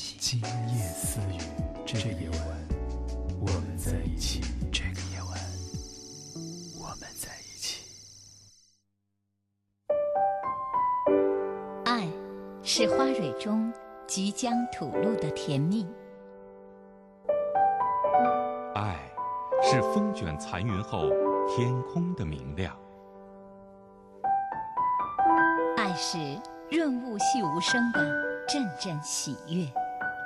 雨。今夜思雨，这个夜晚，我们在一起。这个夜晚，我们在一起。爱，是花蕊中即将吐露的甜蜜。爱，是风卷残云后天空的明亮。爱是润物细无声的阵阵喜悦。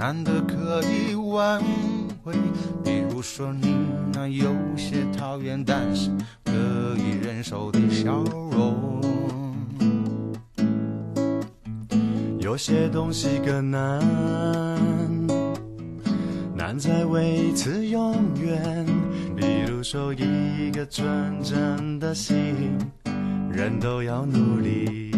难得可以挽回。比如说你那有些讨厌，但是可以忍受的笑容。有些东西更难，难在维持永远。比如说一个纯真的心，人都要努力。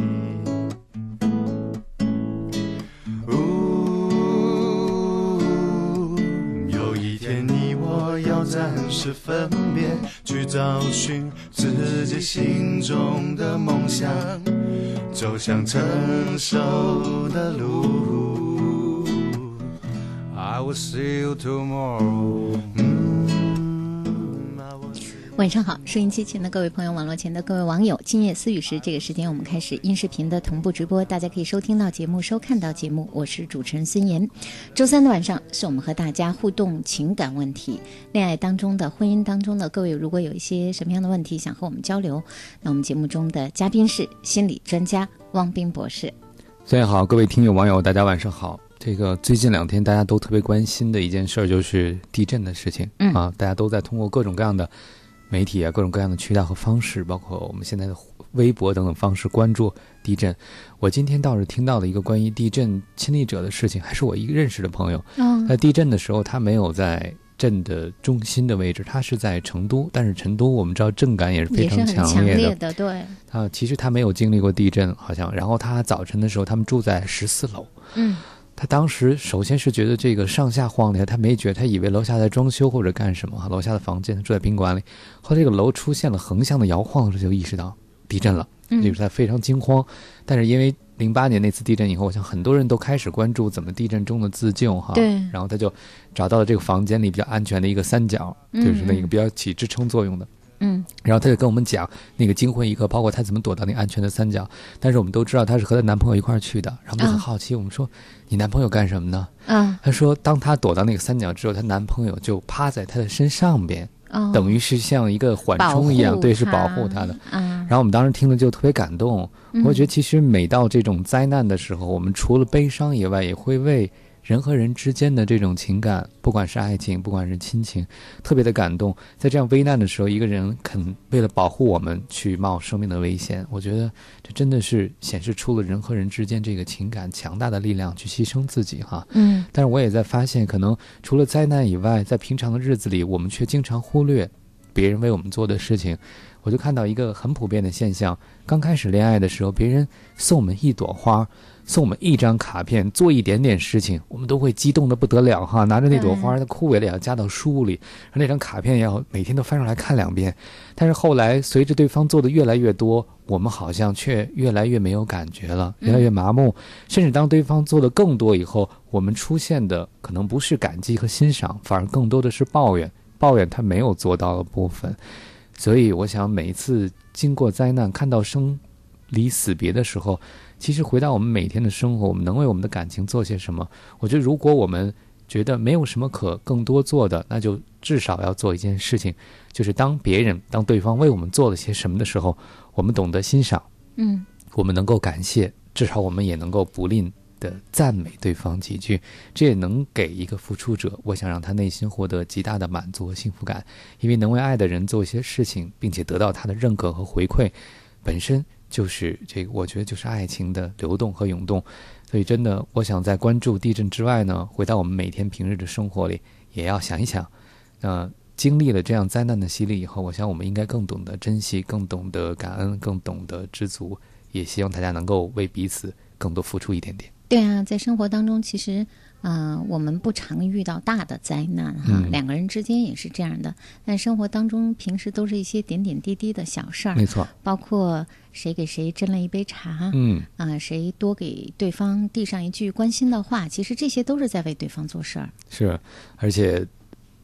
是分别，去找寻自己心中的梦想，走向成熟的路。I will see you tomorrow。晚上好，收音机前的各位朋友，网络前的各位网友，今夜思雨时，这个时间我们开始音视频的同步直播，大家可以收听到节目，收看到节目。我是主持人孙岩。周三的晚上是我们和大家互动情感问题，恋爱当中的、婚姻当中的各位，如果有一些什么样的问题想和我们交流，那我们节目中的嘉宾是心理专家汪斌博士。孙岩好，各位听友网友，大家晚上好。这个最近两天大家都特别关心的一件事儿就是地震的事情，嗯啊，大家都在通过各种各样的。媒体啊，各种各样的渠道和方式，包括我们现在的微博等等方式关注地震。我今天倒是听到了一个关于地震亲历者的事情，还是我一个认识的朋友。在地震的时候，他没有在震的中心的位置，他是在成都。但是成都我们知道震感也是非常强烈的，对。啊，其实他没有经历过地震，好像。然后他早晨的时候，他们住在十四楼。嗯。他当时首先是觉得这个上下晃的，他没觉，他以为楼下在装修或者干什么。楼下的房间，他住在宾馆里。后来这个楼出现了横向的摇晃的时候，就意识到地震了，就是他非常惊慌。但是因为零八年那次地震以后，我想很多人都开始关注怎么地震中的自救哈。对。然后他就找到了这个房间里比较安全的一个三角，就是那个比较起支撑作用的。嗯，然后他就跟我们讲那个惊魂一刻，包括他怎么躲到那个安全的三角。但是我们都知道他是和他男朋友一块儿去的，然后就很好奇，我们说你男朋友干什么呢？嗯，他说当他躲到那个三角之后，他男朋友就趴在他的身上边，等于是像一个缓冲一样，对，是保护他的。嗯，然后我们当时听了就特别感动，我觉得其实每到这种灾难的时候，我们除了悲伤以外，也会为。人和人之间的这种情感，不管是爱情，不管是亲情，特别的感动。在这样危难的时候，一个人肯为了保护我们去冒生命的危险，我觉得这真的是显示出了人和人之间这个情感强大的力量，去牺牲自己哈。嗯。但是我也在发现，可能除了灾难以外，在平常的日子里，我们却经常忽略别人为我们做的事情，我就看到一个很普遍的现象：刚开始恋爱的时候，别人送我们一朵花。送我们一张卡片，做一点点事情，我们都会激动的不得了哈！拿着那朵花的枯萎了，也要夹到书里；那张卡片也要每天都翻出来看两遍。但是后来，随着对方做的越来越多，我们好像却越来越没有感觉了，越来越麻木。甚至当对方做的更多以后，我们出现的可能不是感激和欣赏，反而更多的是抱怨，抱怨他没有做到的部分。所以，我想每一次经过灾难，看到生离死别的时候。其实回到我们每天的生活，我们能为我们的感情做些什么？我觉得，如果我们觉得没有什么可更多做的，那就至少要做一件事情，就是当别人、当对方为我们做了些什么的时候，我们懂得欣赏，嗯，我们能够感谢，至少我们也能够不吝的赞美对方几句，这也能给一个付出者，我想让他内心获得极大的满足和幸福感，因为能为爱的人做一些事情，并且得到他的认可和回馈，本身。就是这个，我觉得就是爱情的流动和涌动，所以真的，我想在关注地震之外呢，回到我们每天平日的生活里，也要想一想，那经历了这样灾难的洗礼以后，我想我们应该更懂得珍惜，更懂得感恩，更懂得知足，也希望大家能够为彼此更多付出一点点。对啊，在生活当中，其实。嗯，我们不常遇到大的灾难哈，两个人之间也是这样的。但生活当中，平时都是一些点点滴滴的小事儿，没错。包括谁给谁斟了一杯茶，嗯，啊，谁多给对方递上一句关心的话，其实这些都是在为对方做事儿。是，而且。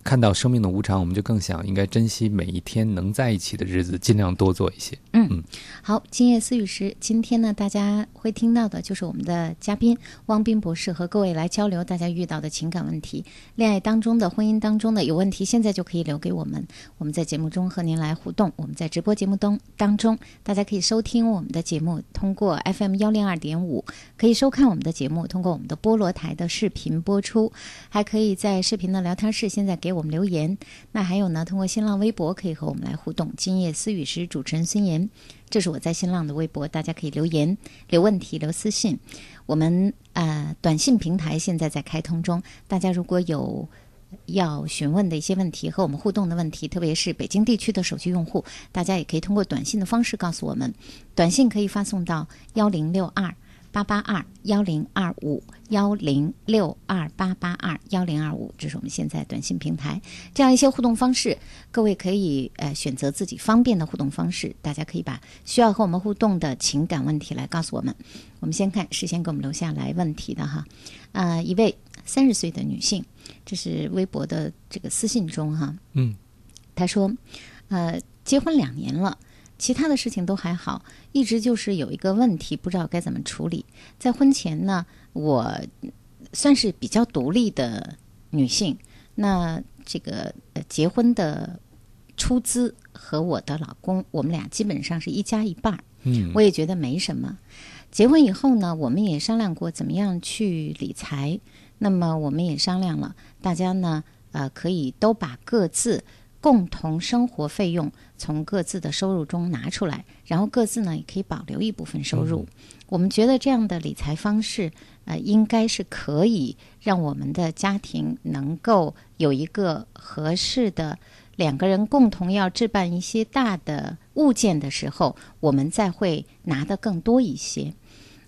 看到生命的无常，我们就更想应该珍惜每一天能在一起的日子，尽量多做一些。嗯嗯，好，今夜思雨时，今天呢，大家会听到的就是我们的嘉宾汪斌博士和各位来交流大家遇到的情感问题、恋爱当中的、婚姻当中的有问题，现在就可以留给我们，我们在节目中和您来互动。我们在直播节目当当中，大家可以收听我们的节目，通过 FM 幺零二点五可以收看我们的节目，通过我们的菠萝台的视频播出，还可以在视频的聊天室现在给我。我们留言，那还有呢？通过新浪微博可以和我们来互动。今夜思雨时，主持人孙岩，这是我在新浪的微博，大家可以留言、留问题、留私信。我们呃，短信平台现在在开通中，大家如果有要询问的一些问题和我们互动的问题，特别是北京地区的手机用户，大家也可以通过短信的方式告诉我们。短信可以发送到幺零六二。八八二幺零二五幺零六二八八二幺零二五，这是我们现在短信平台这样一些互动方式，各位可以呃选择自己方便的互动方式。大家可以把需要和我们互动的情感问题来告诉我们。我们先看事先给我们留下来问题的哈，呃，一位三十岁的女性，这是微博的这个私信中哈，嗯，她说，呃，结婚两年了。其他的事情都还好，一直就是有一个问题，不知道该怎么处理。在婚前呢，我算是比较独立的女性，那这个呃结婚的出资和我的老公，我们俩基本上是一家一半儿。嗯，我也觉得没什么。结婚以后呢，我们也商量过怎么样去理财，那么我们也商量了，大家呢呃可以都把各自。共同生活费用从各自的收入中拿出来，然后各自呢也可以保留一部分收入。我们觉得这样的理财方式，呃，应该是可以让我们的家庭能够有一个合适的两个人共同要置办一些大的物件的时候，我们再会拿的更多一些。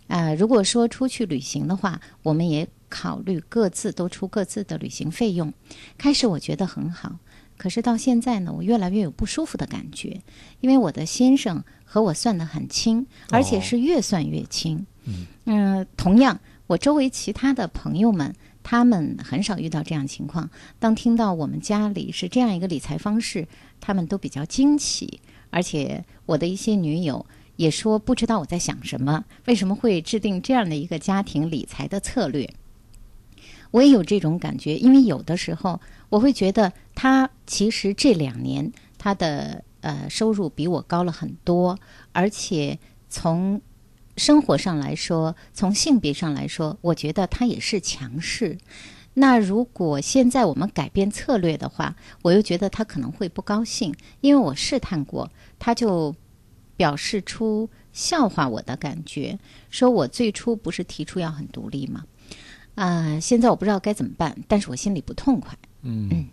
啊，如果说出去旅行的话，我们也考虑各自都出各自的旅行费用。开始我觉得很好。可是到现在呢，我越来越有不舒服的感觉，因为我的先生和我算得很清，而且是越算越清。嗯，同样，我周围其他的朋友们，他们很少遇到这样情况。当听到我们家里是这样一个理财方式，他们都比较惊奇。而且我的一些女友也说，不知道我在想什么，为什么会制定这样的一个家庭理财的策略。我也有这种感觉，因为有的时候我会觉得他其实这两年他的呃收入比我高了很多，而且从生活上来说，从性别上来说，我觉得他也是强势。那如果现在我们改变策略的话，我又觉得他可能会不高兴，因为我试探过，他就表示出笑话我的感觉，说我最初不是提出要很独立吗？啊，现在我不知道该怎么办，但是我心里不痛快。嗯，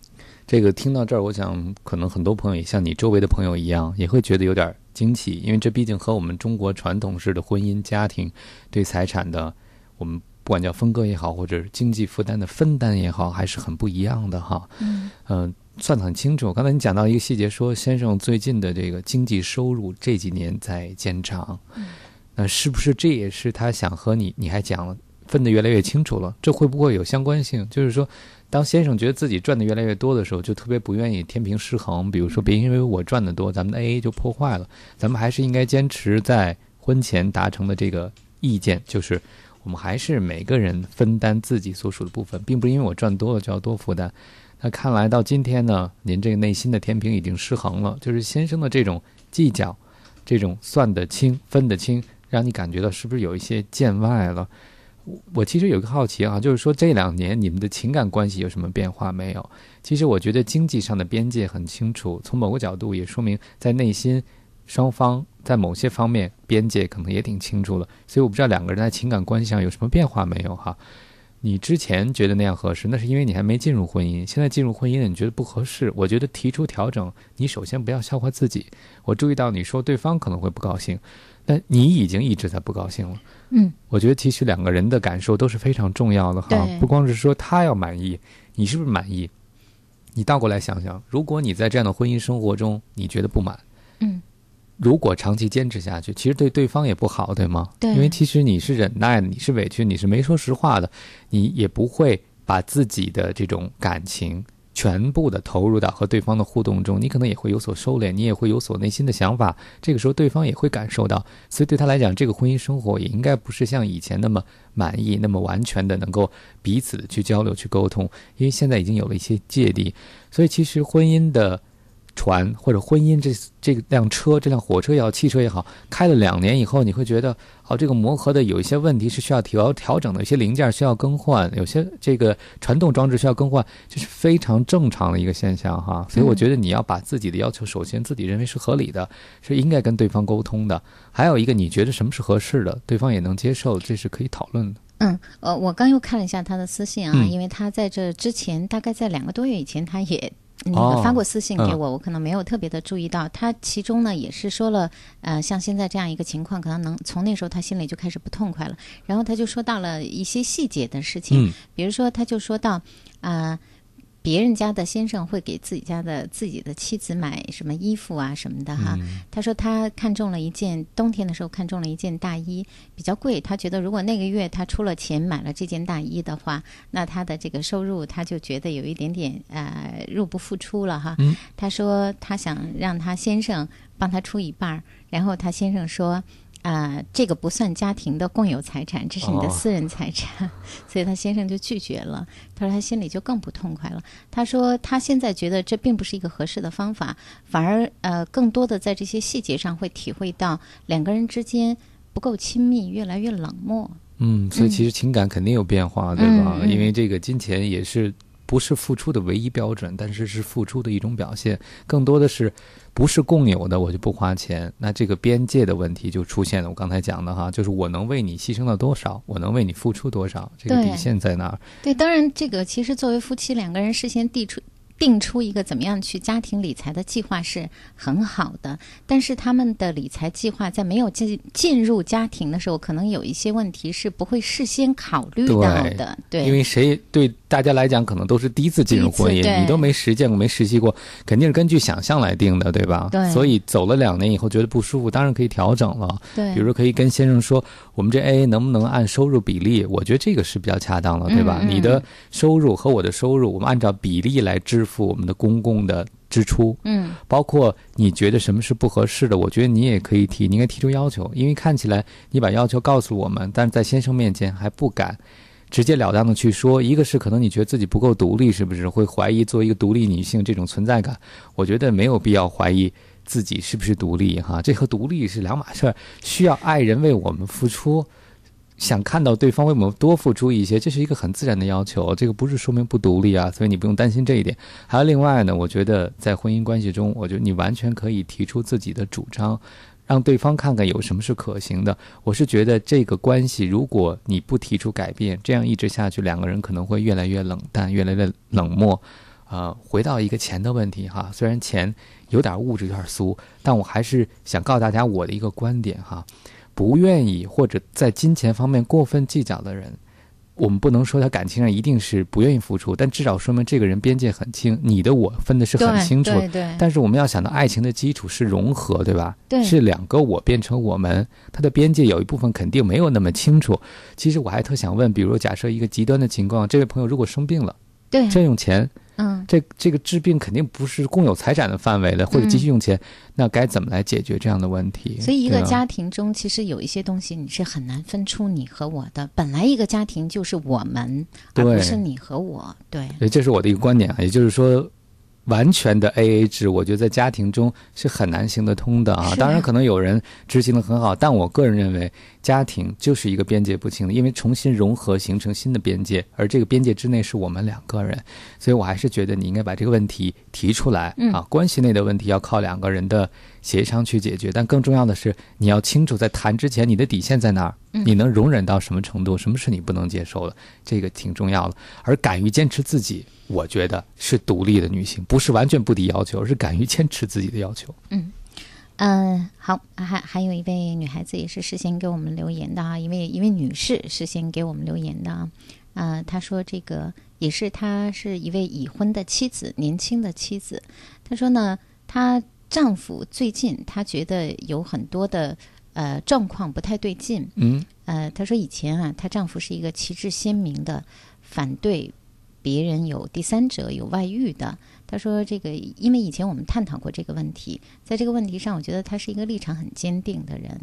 这个听到这儿，我想可能很多朋友也像你周围的朋友一样，也会觉得有点惊奇，因为这毕竟和我们中国传统式的婚姻家庭对财产的，我们不管叫分割也好，或者经济负担的分担也好，还是很不一样的哈。嗯，嗯，算得很清楚。刚才你讲到一个细节，说先生最近的这个经济收入这几年在减长，那是不是这也是他想和你？你还讲了分得越来越清楚了，这会不会有相关性？就是说。当先生觉得自己赚的越来越多的时候，就特别不愿意天平失衡。比如说，别因为我赚的多，咱们的 AA 就破坏了。咱们还是应该坚持在婚前达成的这个意见，就是我们还是每个人分担自己所属的部分，并不是因为我赚多了就要多负担。那看来到今天呢，您这个内心的天平已经失衡了，就是先生的这种计较，这种算得清、分得清，让你感觉到是不是有一些见外了？我其实有个好奇啊，就是说这两年你们的情感关系有什么变化没有？其实我觉得经济上的边界很清楚，从某个角度也说明在内心双方在某些方面边界可能也挺清楚了。所以我不知道两个人在情感关系上有什么变化没有哈？你之前觉得那样合适，那是因为你还没进入婚姻，现在进入婚姻了，你觉得不合适。我觉得提出调整，你首先不要笑话自己。我注意到你说对方可能会不高兴。但你已经一直在不高兴了，嗯，我觉得其实两个人的感受都是非常重要的哈，不光是说他要满意，你是不是满意？你倒过来想想，如果你在这样的婚姻生活中你觉得不满，嗯，如果长期坚持下去，其实对对方也不好，对吗？对，因为其实你是忍耐的，你是委屈，你是没说实话的，你也不会把自己的这种感情。全部的投入到和对方的互动中，你可能也会有所收敛，你也会有所内心的想法。这个时候，对方也会感受到，所以对他来讲，这个婚姻生活也应该不是像以前那么满意、那么完全的能够彼此去交流、去沟通，因为现在已经有了一些芥蒂。所以，其实婚姻的。船或者婚姻这这辆车这辆火车也好汽车也好开了两年以后你会觉得哦这个磨合的有一些问题是需要调调整的，有些零件需要更换，有些这个传动装置需要更换，这是非常正常的一个现象哈。所以我觉得你要把自己的要求首先自己认为是合理的，是应该跟对方沟通的。还有一个你觉得什么是合适的，对方也能接受，这是可以讨论的。嗯，呃，我刚又看了一下他的私信啊，因为他在这之前大概在两个多月以前他也。那个发过私信给我，我可能没有特别的注意到。他其中呢也是说了，呃，像现在这样一个情况，可能能从那时候他心里就开始不痛快了。然后他就说到了一些细节的事情，比如说他就说到，啊。别人家的先生会给自己家的自己的妻子买什么衣服啊什么的哈？他说他看中了一件冬天的时候看中了一件大衣，比较贵。他觉得如果那个月他出了钱买了这件大衣的话，那他的这个收入他就觉得有一点点呃入不敷出了哈。他说他想让他先生帮他出一半儿，然后他先生说。啊，这个不算家庭的共有财产，这是你的私人财产，所以他先生就拒绝了。他说他心里就更不痛快了。他说他现在觉得这并不是一个合适的方法，反而呃更多的在这些细节上会体会到两个人之间不够亲密，越来越冷漠。嗯，所以其实情感肯定有变化，对吧？因为这个金钱也是。不是付出的唯一标准，但是是付出的一种表现。更多的是，不是共有的，我就不花钱。那这个边界的问题就出现了。我刚才讲的哈，就是我能为你牺牲了多少，我能为你付出多少，这个底线在哪儿？对，当然，这个其实作为夫妻两个人事先递出。定出一个怎么样去家庭理财的计划是很好的，但是他们的理财计划在没有进进入家庭的时候，可能有一些问题是不会事先考虑到的。对，因为谁对大家来讲可能都是第一次进入婚姻，你都没实践过、没实习过，肯定是根据想象来定的，对吧？对。所以走了两年以后觉得不舒服，当然可以调整了。对。比如说可以跟先生说，我们这 AA 能不能按收入比例？我觉得这个是比较恰当的，对吧？你的收入和我的收入，我们按照比例来支付我们的公。共的支出，嗯，包括你觉得什么是不合适的，我觉得你也可以提，你应该提出要求，因为看起来你把要求告诉我们，但是在先生面前还不敢直截了当的去说。一个是可能你觉得自己不够独立，是不是会怀疑作为一个独立女性这种存在感？我觉得没有必要怀疑自己是不是独立，哈，这和独立是两码事儿，需要爱人为我们付出。想看到对方为我们多付出一些，这是一个很自然的要求。这个不是说明不独立啊，所以你不用担心这一点。还有另外呢，我觉得在婚姻关系中，我觉得你完全可以提出自己的主张，让对方看看有什么是可行的。我是觉得这个关系，如果你不提出改变，这样一直下去，两个人可能会越来越冷淡，越来越冷漠。呃，回到一个钱的问题哈，虽然钱有点物质有点俗，但我还是想告诉大家我的一个观点哈，不愿意或者在金钱方面过分计较的人。我们不能说他感情上一定是不愿意付出，但至少说明这个人边界很清，你的我分的是很清楚。对对。但是我们要想到，爱情的基础是融合，对吧？对。是两个我变成我们，他的边界有一部分肯定没有那么清楚。其实我还特想问，比如假设一个极端的情况，这位朋友如果生病了，对，这用钱。嗯，这这个治病肯定不是共有财产的范围的，或者急需用钱，那该怎么来解决这样的问题？所以，一个家庭中其实有一些东西你是很难分出你和我的。本来一个家庭就是我们，而不是你和我。对，这是我的一个观点啊，也就是说。完全的 A A 制，我觉得在家庭中是很难行得通的啊。当然，可能有人执行的很好，但我个人认为，家庭就是一个边界不清的，因为重新融合形成新的边界，而这个边界之内是我们两个人，所以我还是觉得你应该把这个问题提出来啊。关系内的问题要靠两个人的协商去解决，但更重要的是，你要清楚在谈之前你的底线在哪儿，你能容忍到什么程度，什么是你不能接受的，这个挺重要的。而敢于坚持自己。我觉得是独立的女性，不是完全不提要求，而是敢于坚持自己的要求。嗯，嗯，好，还还有一位女孩子也是事先给我们留言的啊，一位一位女士事先给我们留言的啊，呃，她说这个也是她是一位已婚的妻子，年轻的妻子。她说呢，她丈夫最近她觉得有很多的呃状况不太对劲。嗯，呃，她说以前啊，她丈夫是一个旗帜鲜明的反对。别人有第三者有外遇的，她说这个，因为以前我们探讨过这个问题，在这个问题上，我觉得他是一个立场很坚定的人，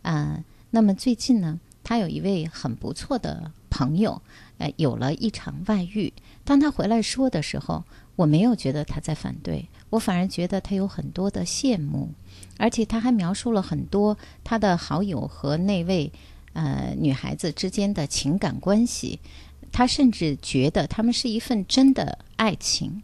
啊，那么最近呢，她有一位很不错的朋友，呃，有了一场外遇，当她回来说的时候，我没有觉得她在反对，我反而觉得他有很多的羡慕，而且他还描述了很多他的好友和那位呃女孩子之间的情感关系。他甚至觉得他们是一份真的爱情，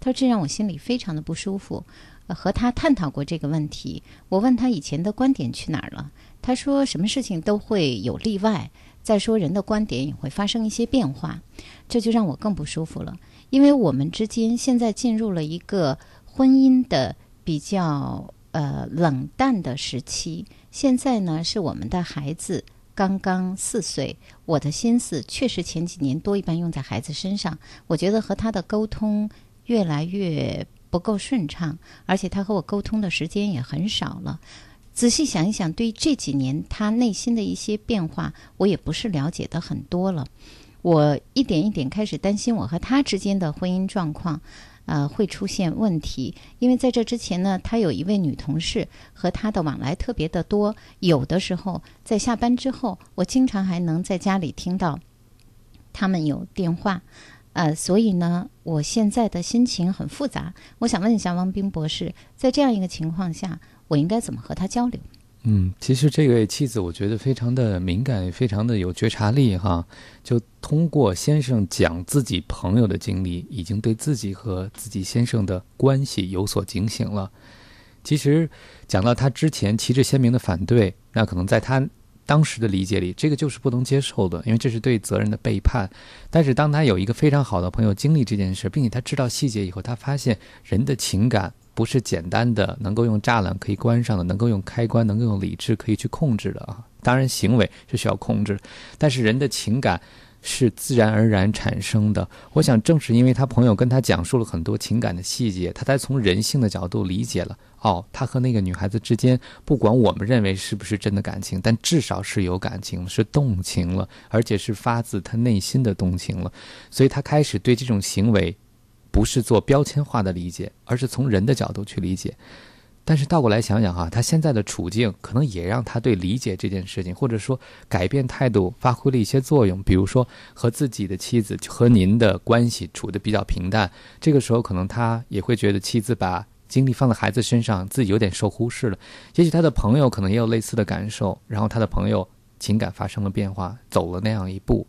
他说这让我心里非常的不舒服。和他探讨过这个问题，我问他以前的观点去哪儿了，他说什么事情都会有例外，再说人的观点也会发生一些变化，这就让我更不舒服了。因为我们之间现在进入了一个婚姻的比较呃冷淡的时期，现在呢是我们的孩子。刚刚四岁，我的心思确实前几年多一半用在孩子身上。我觉得和他的沟通越来越不够顺畅，而且他和我沟通的时间也很少了。仔细想一想，对这几年他内心的一些变化，我也不是了解的很多了。我一点一点开始担心我和他之间的婚姻状况。呃，会出现问题，因为在这之前呢，他有一位女同事和他的往来特别的多，有的时候在下班之后，我经常还能在家里听到他们有电话，呃，所以呢，我现在的心情很复杂。我想问一下王斌博士，在这样一个情况下，我应该怎么和他交流？嗯，其实这位妻子我觉得非常的敏感，也非常的有觉察力哈。就通过先生讲自己朋友的经历，已经对自己和自己先生的关系有所警醒了。其实讲到他之前旗帜鲜明的反对，那可能在他当时的理解里，这个就是不能接受的，因为这是对责任的背叛。但是当他有一个非常好的朋友经历这件事，并且他知道细节以后，他发现人的情感。不是简单的能够用栅栏可以关上的，能够用开关，能够用理智可以去控制的啊！当然，行为是需要控制，但是人的情感是自然而然产生的。我想，正是因为他朋友跟他讲述了很多情感的细节，他才从人性的角度理解了哦，他和那个女孩子之间，不管我们认为是不是真的感情，但至少是有感情，是动情了，而且是发自他内心的动情了。所以他开始对这种行为。不是做标签化的理解，而是从人的角度去理解。但是倒过来想想哈，他现在的处境可能也让他对理解这件事情，或者说改变态度，发挥了一些作用。比如说和自己的妻子和您的关系处的比较平淡，这个时候可能他也会觉得妻子把精力放在孩子身上，自己有点受忽视了。也许他的朋友可能也有类似的感受，然后他的朋友情感发生了变化，走了那样一步。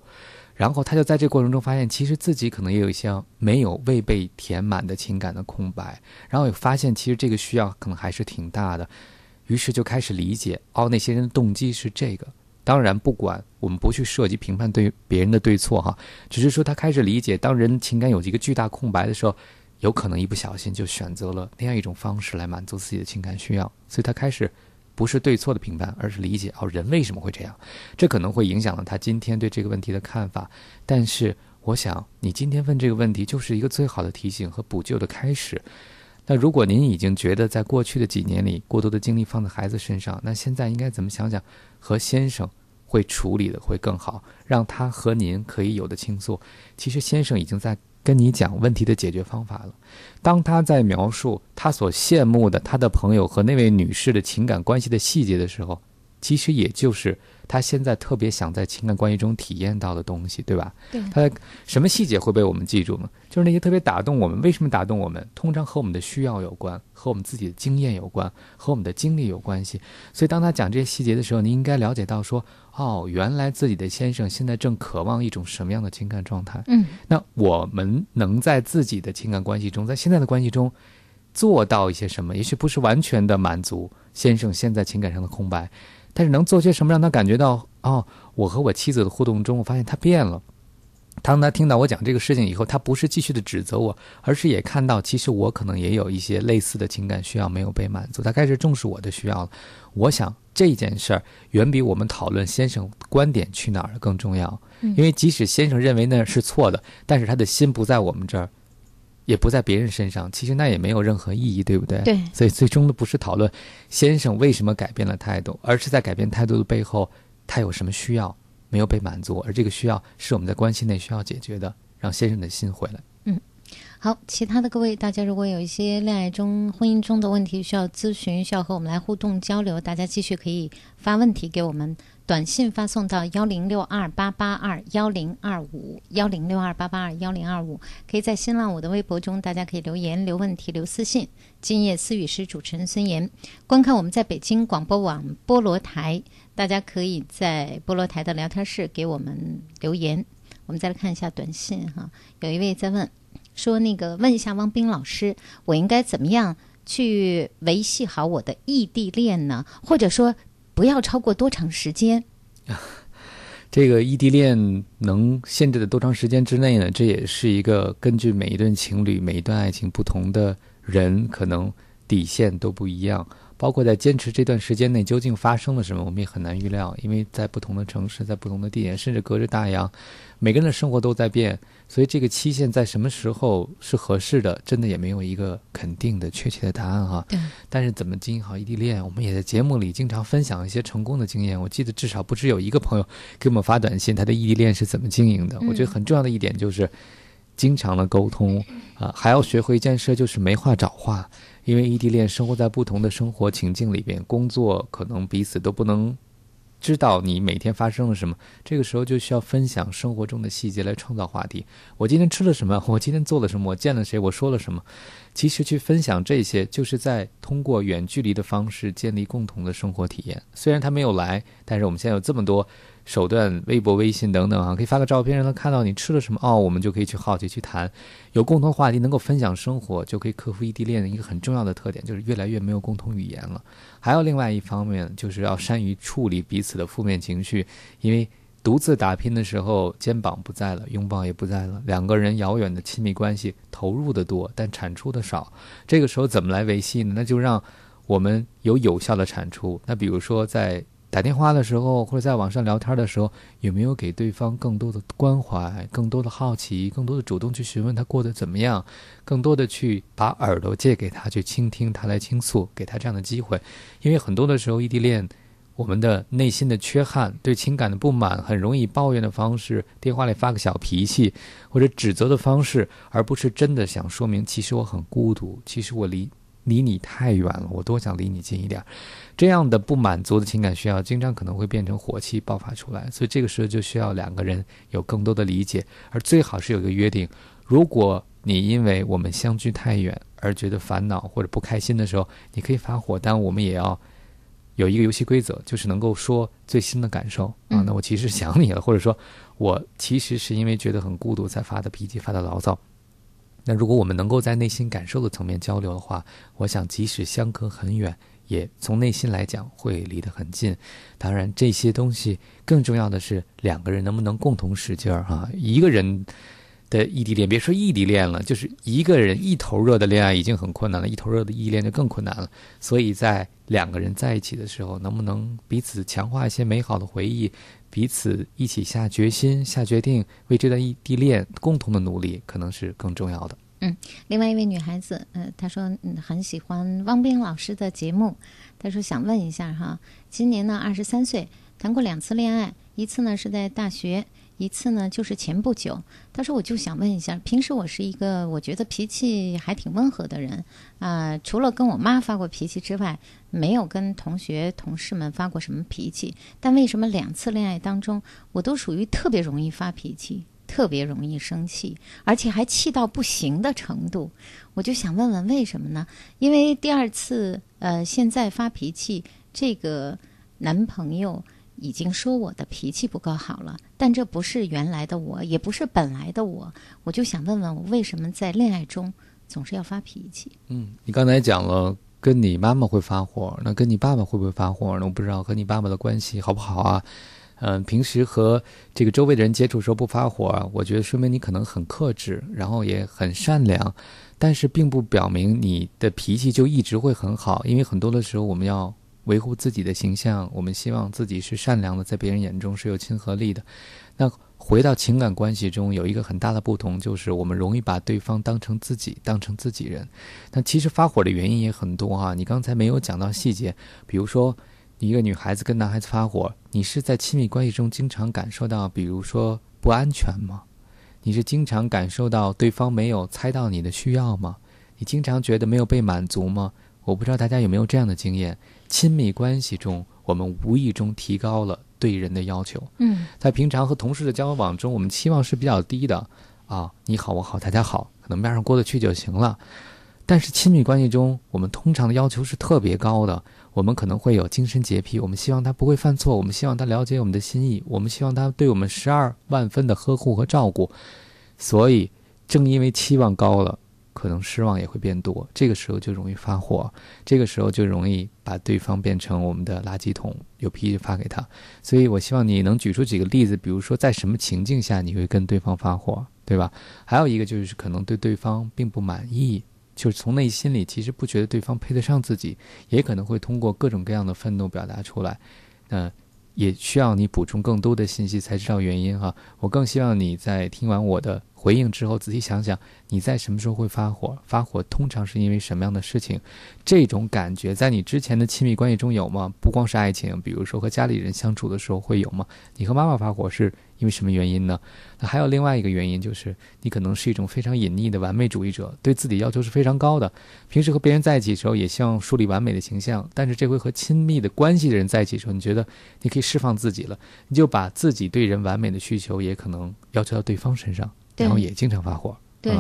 然后他就在这过程中发现，其实自己可能也有一些没有未被填满的情感的空白。然后也发现，其实这个需要可能还是挺大的。于是就开始理解，哦，那些人的动机是这个，当然，不管我们不去涉及评判对别人的对错哈，只是说他开始理解，当人情感有一个巨大空白的时候，有可能一不小心就选择了那样一种方式来满足自己的情感需要。所以他开始不是对错的评判，而是理解哦，人为什么会这样？这可能会影响了他今天对这个问题的看法。但是，我想你今天问这个问题，就是一个最好的提醒和补救的开始。那如果您已经觉得在过去的几年里过多的精力放在孩子身上，那现在应该怎么想想和先生会处理的会更好，让他和您可以有的倾诉。其实先生已经在跟你讲问题的解决方法了。当他在描述他所羡慕的他的朋友和那位女士的情感关系的细节的时候，其实也就是。他现在特别想在情感关系中体验到的东西，对吧？对。他什么细节会被我们记住呢？就是那些特别打动我们。为什么打动我们？通常和我们的需要有关，和我们自己的经验有关，和我们的经历有关系。所以，当他讲这些细节的时候，你应该了解到说：哦，原来自己的先生现在正渴望一种什么样的情感状态？嗯。那我们能在自己的情感关系中，在现在的关系中，做到一些什么？也许不是完全的满足先生现在情感上的空白。但是能做些什么让他感觉到哦，我和我妻子的互动中，我发现他变了。当他听到我讲这个事情以后，他不是继续的指责我，而是也看到其实我可能也有一些类似的情感需要没有被满足。他开始重视我的需要了。我想这件事儿远比我们讨论先生观点去哪儿更重要，因为即使先生认为那是错的，但是他的心不在我们这儿。也不在别人身上，其实那也没有任何意义，对不对？对。所以最终的不是讨论先生为什么改变了态度，而是在改变态度的背后，他有什么需要没有被满足，而这个需要是我们在关系内需要解决的，让先生的心回来。嗯，好，其他的各位，大家如果有一些恋爱中、婚姻中的问题需要咨询，需要和我们来互动交流，大家继续可以发问题给我们。短信发送到幺零六二八八二幺零二五幺零六二八八二幺零二五，可以在新浪我的微博中，大家可以留言、留问题、留私信。今夜思语是主持人孙岩，观看我们在北京广播网菠萝台，大家可以在菠萝台的聊天室给我们留言。我们再来看一下短信哈，有一位在问，说那个问一下汪冰老师，我应该怎么样去维系好我的异地恋呢？或者说？不要超过多长时间？这个异地恋能限制在多长时间之内呢？这也是一个根据每一对情侣、每一段爱情不同的人，可能底线都不一样。包括在坚持这段时间内究竟发生了什么，我们也很难预料，因为在不同的城市，在不同的地点，甚至隔着大洋，每个人的生活都在变。所以这个期限在什么时候是合适的，真的也没有一个肯定的确切的答案哈。对。但是怎么经营好异地恋，我们也在节目里经常分享一些成功的经验。我记得至少不止有一个朋友给我们发短信，他的异地恋是怎么经营的。我觉得很重要的一点就是经常的沟通啊，还要学会一件事，就是没话找话。因为异地恋生活在不同的生活情境里边，工作可能彼此都不能。知道你每天发生了什么，这个时候就需要分享生活中的细节来创造话题。我今天吃了什么？我今天做了什么？我见了谁？我说了什么？其实去分享这些，就是在通过远距离的方式建立共同的生活体验。虽然他没有来，但是我们现在有这么多。手段，微博、微信等等啊，可以发个照片让他看到你吃了什么哦，我们就可以去好奇去谈，有共同话题，能够分享生活，就可以克服异地恋的一个很重要的特点，就是越来越没有共同语言了。还有另外一方面，就是要善于处理彼此的负面情绪，因为独自打拼的时候，肩膀不在了，拥抱也不在了，两个人遥远的亲密关系，投入的多，但产出的少。这个时候怎么来维系呢？那就让我们有有效的产出。那比如说在。打电话的时候，或者在网上聊天的时候，有没有给对方更多的关怀、更多的好奇、更多的主动去询问他过得怎么样，更多的去把耳朵借给他，去倾听他来倾诉，给他这样的机会？因为很多的时候，异地恋，我们的内心的缺憾、对情感的不满，很容易抱怨的方式，电话里发个小脾气，或者指责的方式，而不是真的想说明，其实我很孤独，其实我离。离你太远了，我多想离你近一点。这样的不满足的情感需要，经常可能会变成火气爆发出来。所以这个时候就需要两个人有更多的理解，而最好是有一个约定：如果你因为我们相距太远而觉得烦恼或者不开心的时候，你可以发火，但我们也要有一个游戏规则，就是能够说最新的感受啊。那我其实想你了，或者说我其实是因为觉得很孤独才发的脾气、发的牢骚。那如果我们能够在内心感受的层面交流的话，我想即使相隔很远，也从内心来讲会离得很近。当然，这些东西更重要的是两个人能不能共同使劲儿哈。一个人的异地恋，别说异地恋了，就是一个人一头热的恋爱已经很困难了，一头热的异地恋就更困难了。所以在两个人在一起的时候，能不能彼此强化一些美好的回忆，彼此一起下决心、下决定，为这段异地恋共同的努力，可能是更重要的。嗯，另外一位女孩子，呃，她说嗯很喜欢汪冰老师的节目，她说想问一下哈，今年呢二十三岁，谈过两次恋爱，一次呢是在大学，一次呢就是前不久。她说我就想问一下，平时我是一个我觉得脾气还挺温和的人啊，除了跟我妈发过脾气之外，没有跟同学同事们发过什么脾气，但为什么两次恋爱当中，我都属于特别容易发脾气？特别容易生气，而且还气到不行的程度，我就想问问为什么呢？因为第二次，呃，现在发脾气，这个男朋友已经说我的脾气不够好了，但这不是原来的我，也不是本来的我，我就想问问我为什么在恋爱中总是要发脾气？嗯，你刚才讲了跟你妈妈会发火，那跟你爸爸会不会发火呢？我不知道和你爸爸的关系好不好啊？嗯，平时和这个周围的人接触时候不发火，我觉得说明你可能很克制，然后也很善良，但是并不表明你的脾气就一直会很好，因为很多的时候我们要维护自己的形象，我们希望自己是善良的，在别人眼中是有亲和力的。那回到情感关系中，有一个很大的不同，就是我们容易把对方当成自己，当成自己人。那其实发火的原因也很多啊，你刚才没有讲到细节，比如说。一个女孩子跟男孩子发火，你是在亲密关系中经常感受到，比如说不安全吗？你是经常感受到对方没有猜到你的需要吗？你经常觉得没有被满足吗？我不知道大家有没有这样的经验。亲密关系中，我们无意中提高了对人的要求。嗯，在平常和同事的交往中，我们期望是比较低的啊，你好我好大家好，可能面上过得去就行了。但是亲密关系中，我们通常的要求是特别高的。我们可能会有精神洁癖，我们希望他不会犯错，我们希望他了解我们的心意，我们希望他对我们十二万分的呵护和照顾。所以，正因为期望高了，可能失望也会变多。这个时候就容易发火，这个时候就容易把对方变成我们的垃圾桶，有脾气发给他。所以我希望你能举出几个例子，比如说在什么情境下你会跟对方发火，对吧？还有一个就是可能对对方并不满意。就是从内心里其实不觉得对方配得上自己，也可能会通过各种各样的愤怒表达出来，那也需要你补充更多的信息才知道原因哈。我更希望你在听完我的回应之后，仔细想想你在什么时候会发火，发火通常是因为什么样的事情？这种感觉在你之前的亲密关系中有吗？不光是爱情，比如说和家里人相处的时候会有吗？你和妈妈发火是？因为什么原因呢？那还有另外一个原因，就是你可能是一种非常隐匿的完美主义者，对自己要求是非常高的。平时和别人在一起的时候，也希望树立完美的形象。但是这回和亲密的关系的人在一起的时候，你觉得你可以释放自己了，你就把自己对人完美的需求也可能要求到对方身上，然后也经常发火。对，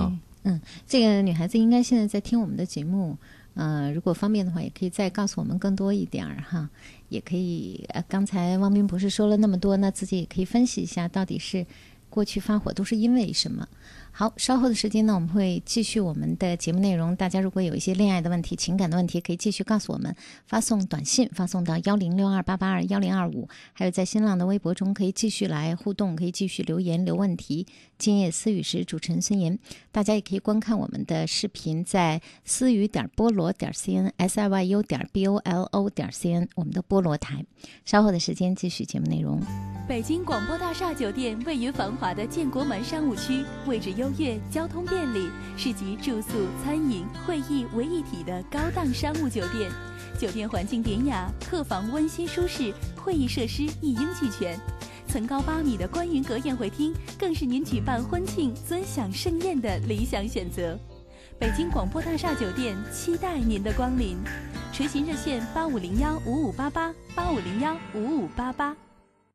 嗯，这个女孩子应该现在在听我们的节目。呃，如果方便的话，也可以再告诉我们更多一点儿哈，也可以。呃，刚才汪斌博士说了那么多，那自己也可以分析一下，到底是过去发火都是因为什么。好，稍后的时间呢，我们会继续我们的节目内容。大家如果有一些恋爱的问题、情感的问题，可以继续告诉我们，发送短信发送到幺零六二八八二幺零二五，还有在新浪的微博中可以继续来互动，可以继续留言留问题。今夜思雨时，主持人孙岩，大家也可以观看我们的视频，在思雨点菠萝点 cn s i y u 点 b o l o 点 cn 我们的菠萝台。稍后的时间继续节目内容。北京广播大厦酒店位于繁华的建国门商务区，位置优越，交通便利，是集住宿、餐饮、会议为一体的高档商务酒店。酒店环境典雅，客房温馨舒适，会议设施一应俱全。层高八米的观云阁宴会厅，更是您举办婚庆、尊享盛宴的理想选择。北京广播大厦酒店期待您的光临，垂询热线八五零幺五五八八八五零幺五五八八。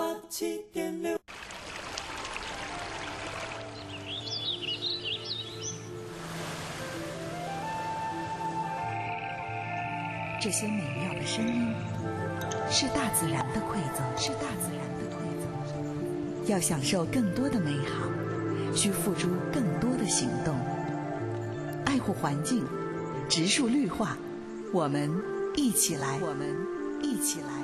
八七点六。这些美妙的声音，是大自然的馈赠，是大自然的馈赠。要享受更多的美好，需付出更多的行动。爱护环境，植树绿化，我们一起来，我们一起来。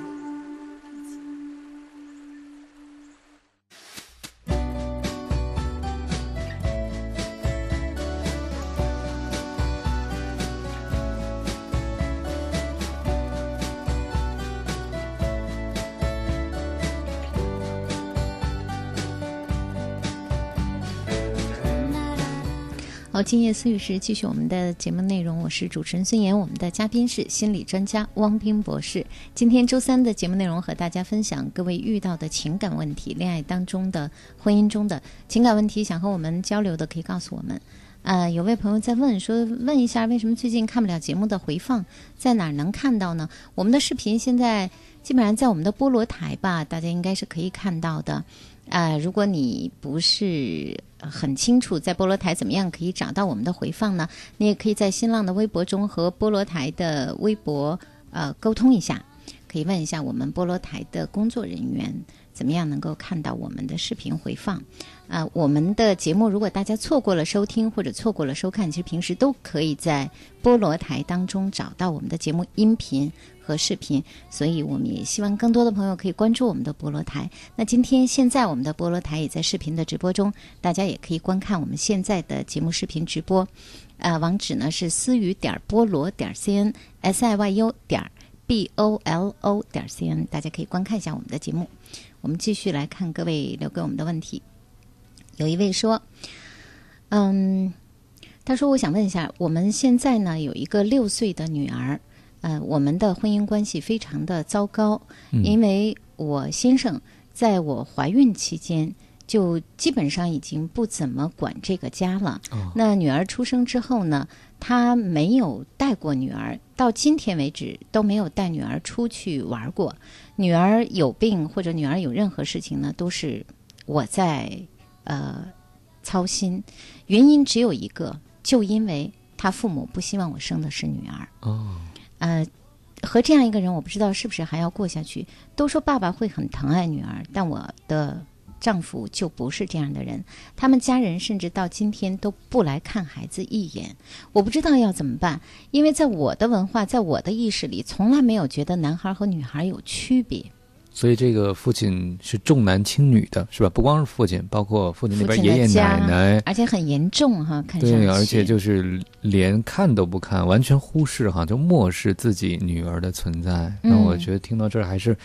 好，今夜思雨时继续我们的节目内容，我是主持人孙岩，我们的嘉宾是心理专家汪斌博士。今天周三的节目内容和大家分享各位遇到的情感问题，恋爱当中的、婚姻中的情感问题，想和我们交流的可以告诉我们。呃，有位朋友在问说，问一下为什么最近看不了节目的回放，在哪儿能看到呢？我们的视频现在基本上在我们的菠萝台吧，大家应该是可以看到的。呃，如果你不是很清楚在菠萝台怎么样可以找到我们的回放呢？你也可以在新浪的微博中和菠萝台的微博呃沟通一下，可以问一下我们菠萝台的工作人员怎么样能够看到我们的视频回放。啊，我们的节目如果大家错过了收听或者错过了收看，其实平时都可以在菠萝台当中找到我们的节目音频。和视频，所以我们也希望更多的朋友可以关注我们的菠萝台。那今天现在我们的菠萝台也在视频的直播中，大家也可以观看我们现在的节目视频直播。呃，网址呢是思雨点菠萝点 cn s i y u 点 b o l o 点 c n，大家可以观看一下我们的节目。我们继续来看各位留给我们的问题。有一位说，嗯，他说我想问一下，我们现在呢有一个六岁的女儿。呃，我们的婚姻关系非常的糟糕，因为我先生在我怀孕期间就基本上已经不怎么管这个家了。那女儿出生之后呢，他没有带过女儿，到今天为止都没有带女儿出去玩过。女儿有病或者女儿有任何事情呢，都是我在呃操心。原因只有一个，就因为他父母不希望我生的是女儿。哦。呃，和这样一个人，我不知道是不是还要过下去。都说爸爸会很疼爱女儿，但我的丈夫就不是这样的人。他们家人甚至到今天都不来看孩子一眼。我不知道要怎么办，因为在我的文化，在我的意识里，从来没有觉得男孩和女孩有区别。所以这个父亲是重男轻女的，是吧？不光是父亲，包括父亲那边爷爷奶奶，而且很严重哈。看对，而且就是连看都不看，完全忽视哈，就漠视自己女儿的存在。那我觉得听到这儿还是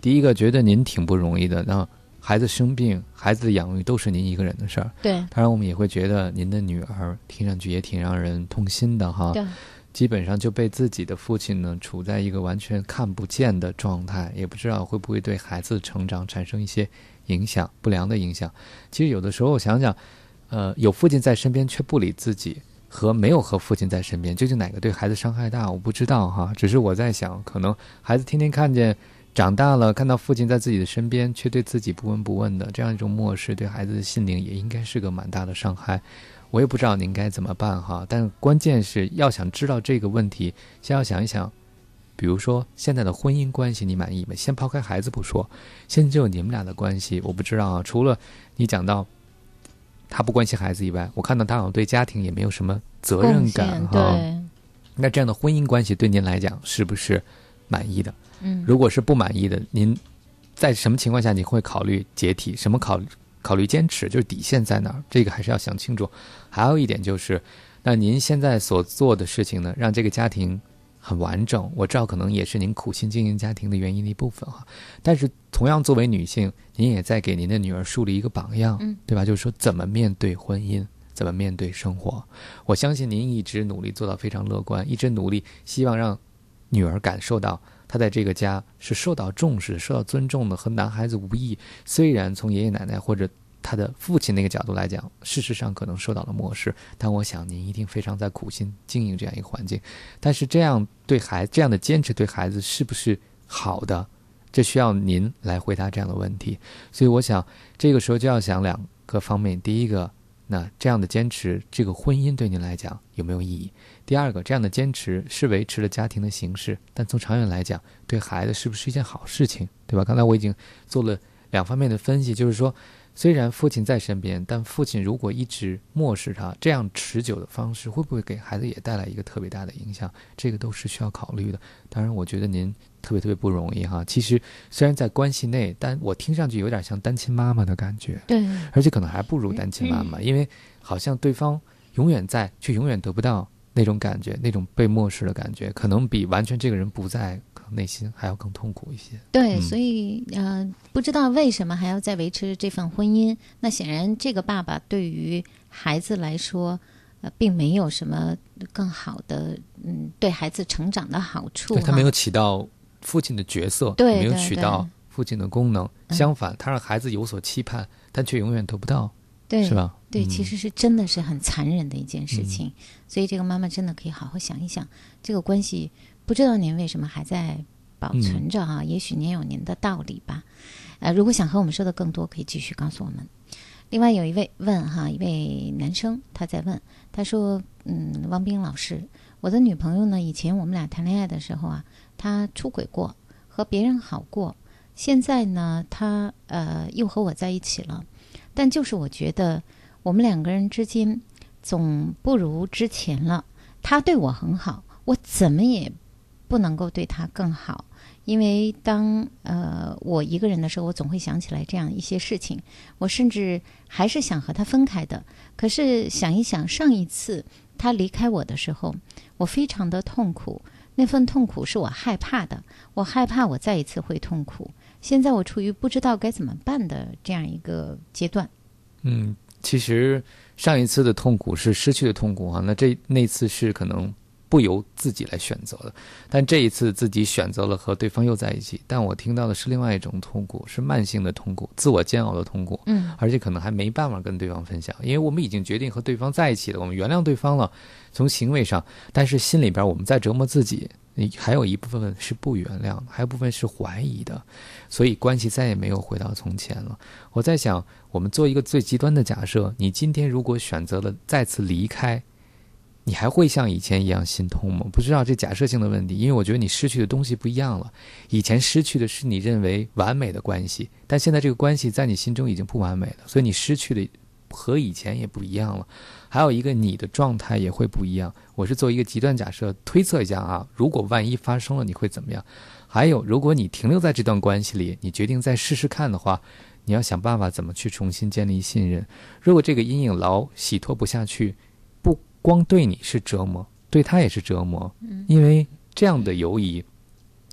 第一个觉得您挺不容易的。那孩子生病，孩子的养育都是您一个人的事儿。对，当然我们也会觉得您的女儿听上去也挺让人痛心的哈。对。基本上就被自己的父亲呢处在一个完全看不见的状态，也不知道会不会对孩子成长产生一些影响，不良的影响。其实有的时候想想，呃，有父亲在身边却不理自己，和没有和父亲在身边，究竟哪个对孩子伤害大？我不知道哈。只是我在想，可能孩子天天看见长大了，看到父亲在自己的身边，却对自己不闻不问的这样一种漠视，对孩子的心灵也应该是个蛮大的伤害。我也不知道您该怎么办哈，但关键是要想知道这个问题，先要想一想，比如说现在的婚姻关系你满意吗？先抛开孩子不说，现在就你们俩的关系，我不知道啊。除了你讲到他不关心孩子以外，我看到他好像对家庭也没有什么责任感哈。那这样的婚姻关系对您来讲是不是满意的？嗯，如果是不满意的，您在什么情况下你会考虑解体？什么考虑？考虑坚持，就是底线在哪儿，这个还是要想清楚。还有一点就是，那您现在所做的事情呢，让这个家庭很完整。我知道可能也是您苦心经营家庭的原因的一部分哈。但是同样作为女性，您也在给您的女儿树立一个榜样，对吧？就是说怎么面对婚姻，怎么面对生活。我相信您一直努力做到非常乐观，一直努力希望让女儿感受到。他在这个家是受到重视、受到尊重的，和男孩子无异。虽然从爷爷奶奶或者他的父亲那个角度来讲，事实上可能受到了漠视。但我想您一定非常在苦心经营这样一个环境。但是这样对孩这样的坚持对孩子是不是好的？这需要您来回答这样的问题。所以我想这个时候就要想两个方面：第一个，那这样的坚持，这个婚姻对您来讲有没有意义？第二个，这样的坚持是维持了家庭的形式，但从长远来讲，对孩子是不是一件好事情？对吧？刚才我已经做了两方面的分析，就是说。虽然父亲在身边，但父亲如果一直漠视他，这样持久的方式会不会给孩子也带来一个特别大的影响？这个都是需要考虑的。当然，我觉得您特别特别不容易哈。其实虽然在关系内，但我听上去有点像单亲妈妈的感觉。对，而且可能还不如单亲妈妈，因为好像对方永远在，却永远得不到那种感觉，那种被漠视的感觉，可能比完全这个人不在。内心还要更痛苦一些。对，所以呃，不知道为什么还要再维持这份婚姻。那显然，这个爸爸对于孩子来说，呃，并没有什么更好的，嗯，对孩子成长的好处。对他没有起到父亲的角色，没有起到父亲的功能。相反，他让孩子有所期盼，但却永远得不到，对，是吧？对，其实是真的是很残忍的一件事情。所以，这个妈妈真的可以好好想一想这个关系。不知道您为什么还在保存着啊？也许您有您的道理吧。呃，如果想和我们说的更多，可以继续告诉我们。另外有一位问哈，一位男生他在问，他说：“嗯，汪冰老师，我的女朋友呢？以前我们俩谈恋爱的时候啊，她出轨过，和别人好过。现在呢，她呃又和我在一起了。但就是我觉得我们两个人之间总不如之前了。他对我很好，我怎么也……”不能够对他更好，因为当呃我一个人的时候，我总会想起来这样一些事情。我甚至还是想和他分开的。可是想一想，上一次他离开我的时候，我非常的痛苦。那份痛苦是我害怕的，我害怕我再一次会痛苦。现在我处于不知道该怎么办的这样一个阶段。嗯，其实上一次的痛苦是失去的痛苦啊，那这那次是可能。不由自己来选择的，但这一次自己选择了和对方又在一起，但我听到的是另外一种痛苦，是慢性的痛苦，自我煎熬的痛苦，嗯，而且可能还没办法跟对方分享，因为我们已经决定和对方在一起了，我们原谅对方了，从行为上，但是心里边我们在折磨自己，还有一部分是不原谅，还有部分是怀疑的，所以关系再也没有回到从前了。我在想，我们做一个最极端的假设，你今天如果选择了再次离开。你还会像以前一样心痛吗？不知道这假设性的问题，因为我觉得你失去的东西不一样了。以前失去的是你认为完美的关系，但现在这个关系在你心中已经不完美了，所以你失去的和以前也不一样了。还有一个，你的状态也会不一样。我是做一个极端假设，推测一下啊，如果万一发生了，你会怎么样？还有，如果你停留在这段关系里，你决定再试试看的话，你要想办法怎么去重新建立信任。如果这个阴影牢洗脱不下去。不光对你是折磨，对他也是折磨，因为这样的犹疑。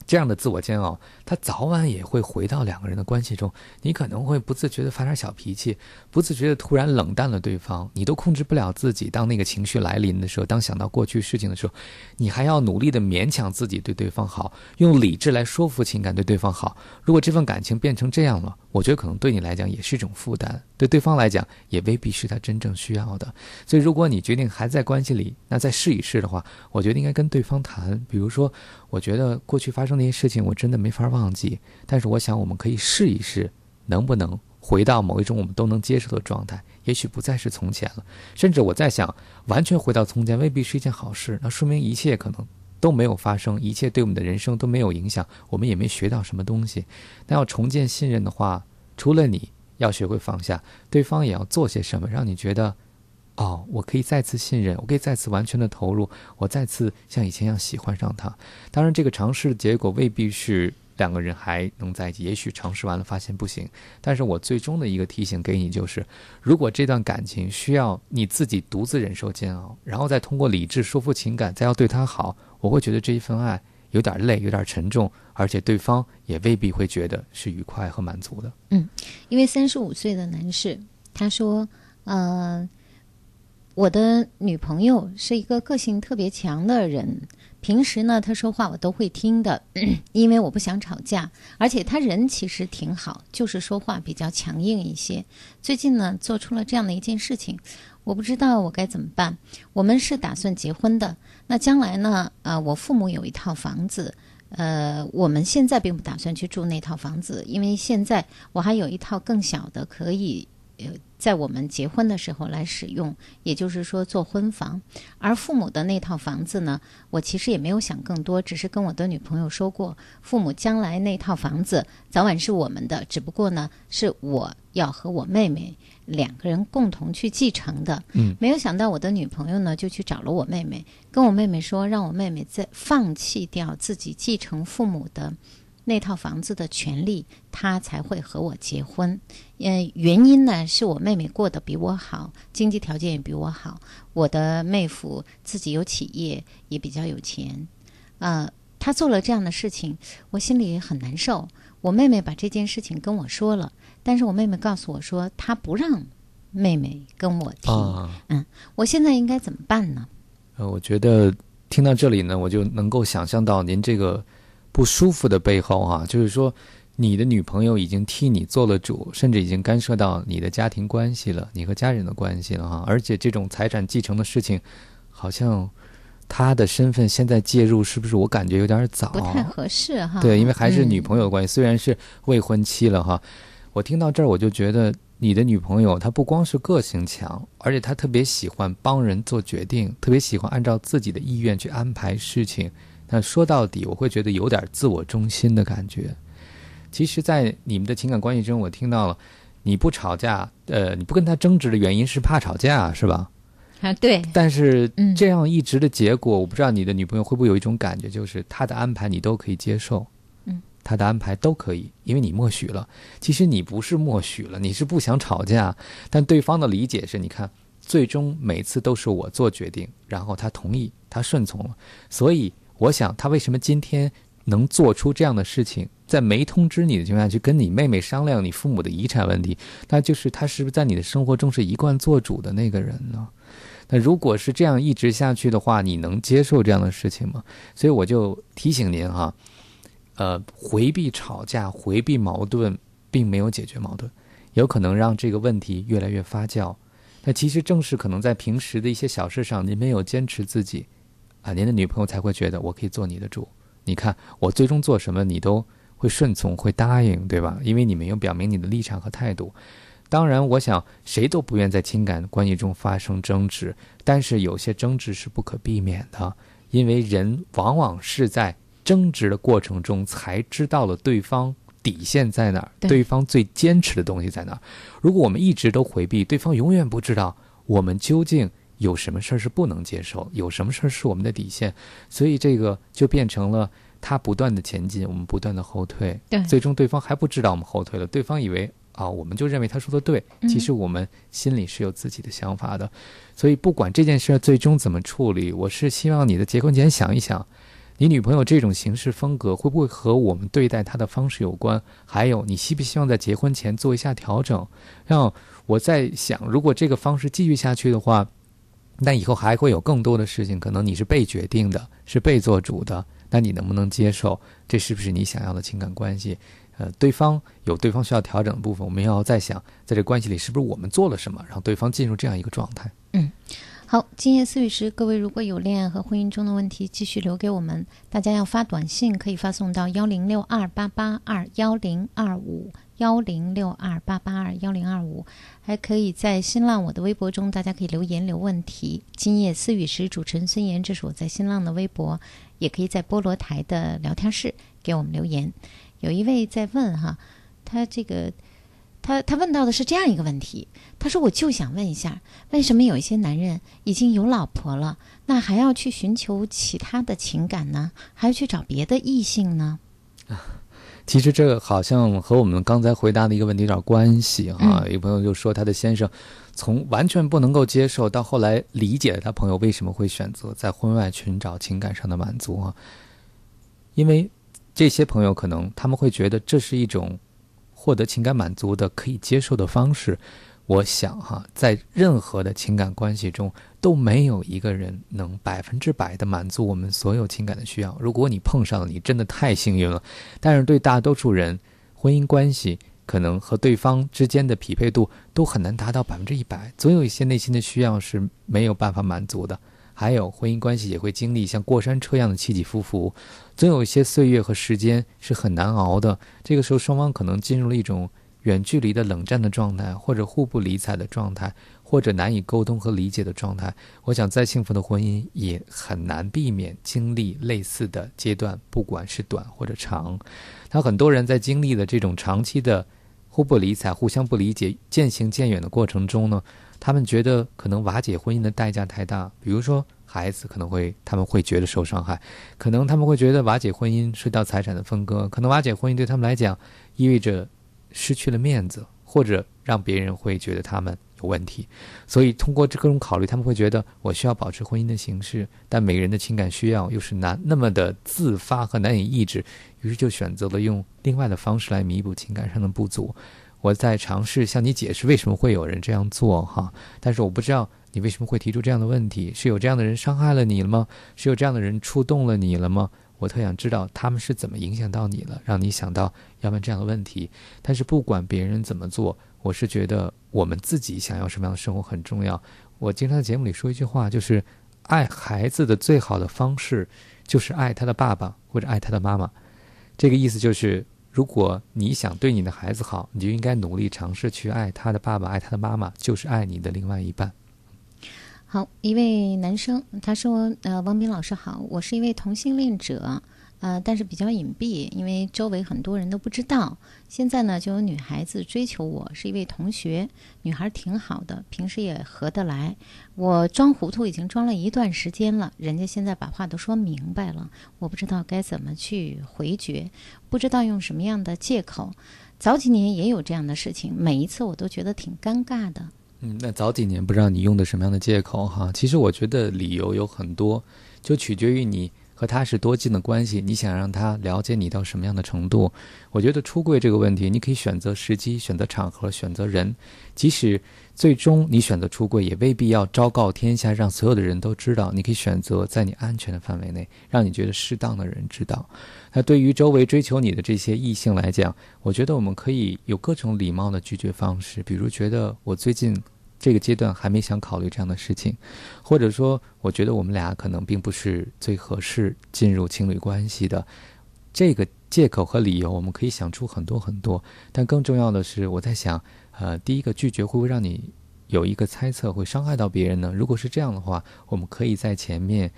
这样的自我煎熬，他早晚也会回到两个人的关系中。你可能会不自觉的发点小脾气，不自觉的突然冷淡了对方，你都控制不了自己。当那个情绪来临的时候，当想到过去事情的时候，你还要努力的勉强自己对对方好，用理智来说服情感对对方好。如果这份感情变成这样了，我觉得可能对你来讲也是一种负担，对对方来讲也未必是他真正需要的。所以，如果你决定还在关系里，那再试一试的话，我觉得应该跟对方谈，比如说。我觉得过去发生那些事情，我真的没法忘记。但是我想，我们可以试一试，能不能回到某一种我们都能接受的状态？也许不再是从前了。甚至我在想，完全回到从前未必是一件好事。那说明一切可能都没有发生，一切对我们的人生都没有影响，我们也没学到什么东西。那要重建信任的话，除了你要学会放下，对方也要做些什么，让你觉得。哦，我可以再次信任，我可以再次完全的投入，我再次像以前一样喜欢上他。当然，这个尝试的结果未必是两个人还能在一起，也许尝试完了发现不行。但是我最终的一个提醒给你就是，如果这段感情需要你自己独自忍受煎熬，然后再通过理智说服情感，再要对他好，我会觉得这一份爱有点累，有点沉重，而且对方也未必会觉得是愉快和满足的。嗯，一位三十五岁的男士他说，呃。我的女朋友是一个个性特别强的人，平时呢，她说话我都会听的，因为我不想吵架。而且他人其实挺好，就是说话比较强硬一些。最近呢，做出了这样的一件事情，我不知道我该怎么办。我们是打算结婚的，那将来呢？呃，我父母有一套房子，呃，我们现在并不打算去住那套房子，因为现在我还有一套更小的可以。呃，在我们结婚的时候来使用，也就是说做婚房。而父母的那套房子呢，我其实也没有想更多，只是跟我的女朋友说过，父母将来那套房子早晚是我们的，只不过呢，是我要和我妹妹两个人共同去继承的。嗯，没有想到我的女朋友呢，就去找了我妹妹，跟我妹妹说，让我妹妹在放弃掉自己继承父母的。那套房子的权利，他才会和我结婚。嗯，原因呢是我妹妹过得比我好，经济条件也比我好。我的妹夫自己有企业，也比较有钱。呃，他做了这样的事情，我心里很难受。我妹妹把这件事情跟我说了，但是我妹妹告诉我说，她不让妹妹跟我提。嗯，我现在应该怎么办呢？呃，我觉得听到这里呢，我就能够想象到您这个。不舒服的背后啊，就是说，你的女朋友已经替你做了主，甚至已经干涉到你的家庭关系了，你和家人的关系了哈。而且这种财产继承的事情，好像她的身份现在介入，是不是我感觉有点早？不太合适哈。对，因为还是女朋友的关系，虽然是未婚妻了哈。我听到这儿，我就觉得你的女朋友她不光是个性强，而且她特别喜欢帮人做决定，特别喜欢按照自己的意愿去安排事情。那说到底，我会觉得有点自我中心的感觉。其实，在你们的情感关系中，我听到了你不吵架，呃，你不跟他争执的原因是怕吵架，是吧？啊，对。但是这样一直的结果，我不知道你的女朋友会不会有一种感觉，就是他的安排你都可以接受，嗯，她的安排都可以，因为你默许了。其实你不是默许了，你是不想吵架，但对方的理解是，你看，最终每次都是我做决定，然后他同意，他顺从了，所以。我想他为什么今天能做出这样的事情，在没通知你的情况下去跟你妹妹商量你父母的遗产问题，那就是他是不是在你的生活中是一贯做主的那个人呢？那如果是这样一直下去的话，你能接受这样的事情吗？所以我就提醒您哈，呃，回避吵架、回避矛盾，并没有解决矛盾，有可能让这个问题越来越发酵。那其实正是可能在平时的一些小事上，您没有坚持自己。啊，您的女朋友才会觉得我可以做你的主。你看我最终做什么，你都会顺从，会答应，对吧？因为你没有表明你的立场和态度。当然，我想谁都不愿在情感关系中发生争执，但是有些争执是不可避免的，因为人往往是在争执的过程中才知道了对方底线在哪儿，对方最坚持的东西在哪儿。如果我们一直都回避，对方永远不知道我们究竟。有什么事儿是不能接受？有什么事儿是我们的底线？所以这个就变成了他不断的前进，我们不断的后退。对，最终对方还不知道我们后退了，对方以为啊，我们就认为他说的对。其实我们心里是有自己的想法的。所以不管这件事儿最终怎么处理，我是希望你的结婚前想一想，你女朋友这种行事风格会不会和我们对待她的方式有关？还有，你希不希望在结婚前做一下调整？让我在想，如果这个方式继续下去的话。那以后还会有更多的事情，可能你是被决定的，是被做主的。那你能不能接受？这是不是你想要的情感关系？呃，对方有对方需要调整的部分，我们要再想，在这关系里是不是我们做了什么，让对方进入这样一个状态？嗯，好，今夜思雨时，各位如果有恋爱和婚姻中的问题，继续留给我们。大家要发短信，可以发送到幺零六二八八二幺零二五。幺零六二八八二幺零二五，还可以在新浪我的微博中，大家可以留言留问题。今夜思雨时，主持人孙岩，这是我在新浪的微博，也可以在菠萝台的聊天室给我们留言。有一位在问哈，他这个他他问到的是这样一个问题，他说我就想问一下，为什么有一些男人已经有老婆了，那还要去寻求其他的情感呢？还要去找别的异性呢？其实这个好像和我们刚才回答的一个问题有点关系哈。一个朋友就说，他的先生从完全不能够接受，到后来理解了他朋友为什么会选择在婚外寻找情感上的满足啊。因为这些朋友可能他们会觉得这是一种获得情感满足的可以接受的方式。我想哈，在任何的情感关系中，都没有一个人能百分之百的满足我们所有情感的需要。如果你碰上了，你真的太幸运了。但是对大多数人，婚姻关系可能和对方之间的匹配度都很难达到百分之一百，总有一些内心的需要是没有办法满足的。还有婚姻关系也会经历像过山车一样的起起伏伏，总有一些岁月和时间是很难熬的。这个时候，双方可能进入了一种。远距离的冷战的状态，或者互不理睬的状态，或者难以沟通和理解的状态，我想再幸福的婚姻也很难避免经历类似的阶段，不管是短或者长。他很多人在经历的这种长期的互不理睬、互相不理解、渐行渐远的过程中呢，他们觉得可能瓦解婚姻的代价太大。比如说，孩子可能会他们会觉得受伤害，可能他们会觉得瓦解婚姻涉及到财产的分割，可能瓦解婚姻对他们来讲意味着。失去了面子，或者让别人会觉得他们有问题，所以通过这各种考虑，他们会觉得我需要保持婚姻的形式，但每个人的情感需要又是难那么的自发和难以抑制，于是就选择了用另外的方式来弥补情感上的不足。我在尝试向你解释为什么会有人这样做哈，但是我不知道你为什么会提出这样的问题，是有这样的人伤害了你了吗？是有这样的人触动了你了吗？我特想知道他们是怎么影响到你了，让你想到要问这样的问题。但是不管别人怎么做，我是觉得我们自己想要什么样的生活很重要。我经常在节目里说一句话，就是爱孩子的最好的方式就是爱他的爸爸或者爱他的妈妈。这个意思就是，如果你想对你的孩子好，你就应该努力尝试去爱他的爸爸，爱他的妈妈，就是爱你的另外一半。一位男生他说：“呃，王斌老师好，我是一位同性恋者，呃，但是比较隐蔽，因为周围很多人都不知道。现在呢，就有女孩子追求我，是一位同学，女孩挺好的，平时也合得来。我装糊涂已经装了一段时间了，人家现在把话都说明白了，我不知道该怎么去回绝，不知道用什么样的借口。早几年也有这样的事情，每一次我都觉得挺尴尬的。”嗯，那早几年不知道你用的什么样的借口哈？其实我觉得理由有很多，就取决于你和他是多近的关系，你想让他了解你到什么样的程度。我觉得出柜这个问题，你可以选择时机、选择场合、选择人，即使。最终，你选择出柜也未必要昭告天下，让所有的人都知道。你可以选择在你安全的范围内，让你觉得适当的人知道。那对于周围追求你的这些异性来讲，我觉得我们可以有各种礼貌的拒绝方式，比如觉得我最近这个阶段还没想考虑这样的事情，或者说我觉得我们俩可能并不是最合适进入情侣关系的。这个借口和理由，我们可以想出很多很多。但更重要的是，我在想。呃，第一个拒绝会不会让你有一个猜测，会伤害到别人呢？如果是这样的话，我们可以在前面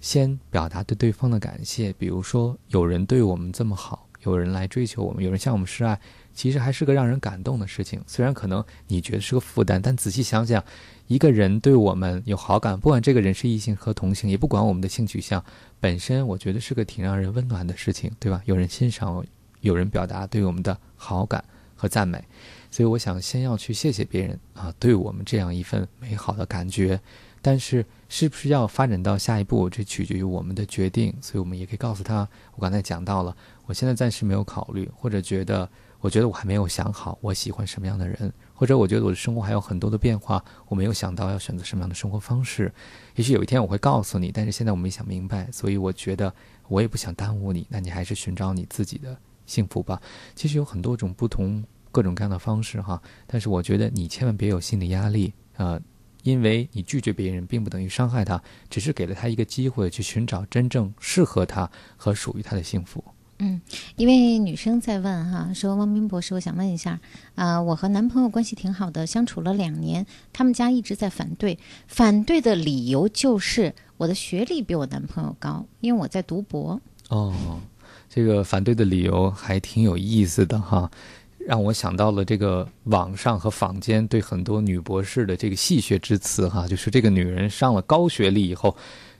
先表达对对方的感谢，比如说有人对我们这么好，有人来追求我们，有人向我们示爱，其实还是个让人感动的事情。虽然可能你觉得是个负担，但仔细想想，一个人对我们有好感，不管这个人是异性和同性，也不管我们的性取向，本身我觉得是个挺让人温暖的事情，对吧？有人欣赏，有人表达对我们的好感和赞美。所以我想先要去谢谢别人啊，对我们这样一份美好的感觉。但是是不是要发展到下一步，这取决于我们的决定。所以我们也可以告诉他，我刚才讲到了，我现在暂时没有考虑，或者觉得，我觉得我还没有想好我喜欢什么样的人，或者我觉得我的生活还有很多的变化，我没有想到要选择什么样的生活方式。也许有一天我会告诉你，但是现在我没想明白，所以我觉得我也不想耽误你。那你还是寻找你自己的幸福吧。其实有很多种不同。各种各样的方式哈，但是我觉得你千万别有心理压力啊，因为你拒绝别人并不等于伤害他，只是给了他一个机会去寻找真正适合他和属于他的幸福。嗯，一位女生在问哈，说汪斌博士，我想问一下啊，我和男朋友关系挺好的，相处了两年，他们家一直在反对，反对的理由就是我的学历比我男朋友高，因为我在读博。哦，这个反对的理由还挺有意思的哈。让我想到了这个网上和坊间对很多女博士的这个戏谑之词，哈，就是这个女人上了高学历以后，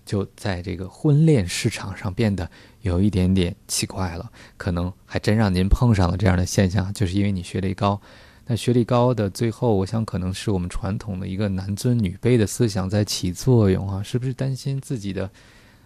就在这个婚恋市场上变得有一点点奇怪了。可能还真让您碰上了这样的现象，就是因为你学历高。那学历高的最后，我想可能是我们传统的一个男尊女卑的思想在起作用啊，是不是担心自己的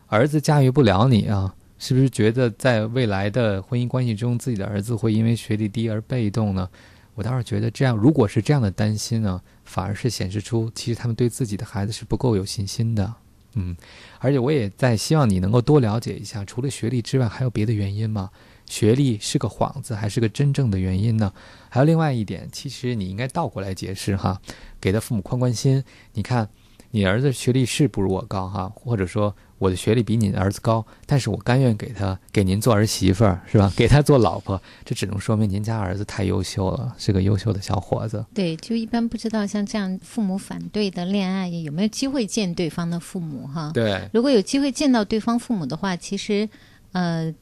儿子驾驭不了你啊？是不是觉得在未来的婚姻关系中，自己的儿子会因为学历低而被动呢？我倒是觉得这样，如果是这样的担心呢，反而是显示出其实他们对自己的孩子是不够有信心的。嗯，而且我也在希望你能够多了解一下，除了学历之外，还有别的原因吗？学历是个幌子，还是个真正的原因呢？还有另外一点，其实你应该倒过来解释哈，给他父母宽宽心。你看，你儿子学历是不如我高哈，或者说我的学历比你儿子高，但是我甘愿给他给您做儿媳妇儿，是吧？给他做老婆，这只能说明您家儿子太优秀了，是个优秀的小伙子。对，就一般不知道像这样父母反对的恋爱有没有机会见对方的父母哈？对，如果有机会见到对方父母的话，其实，呃。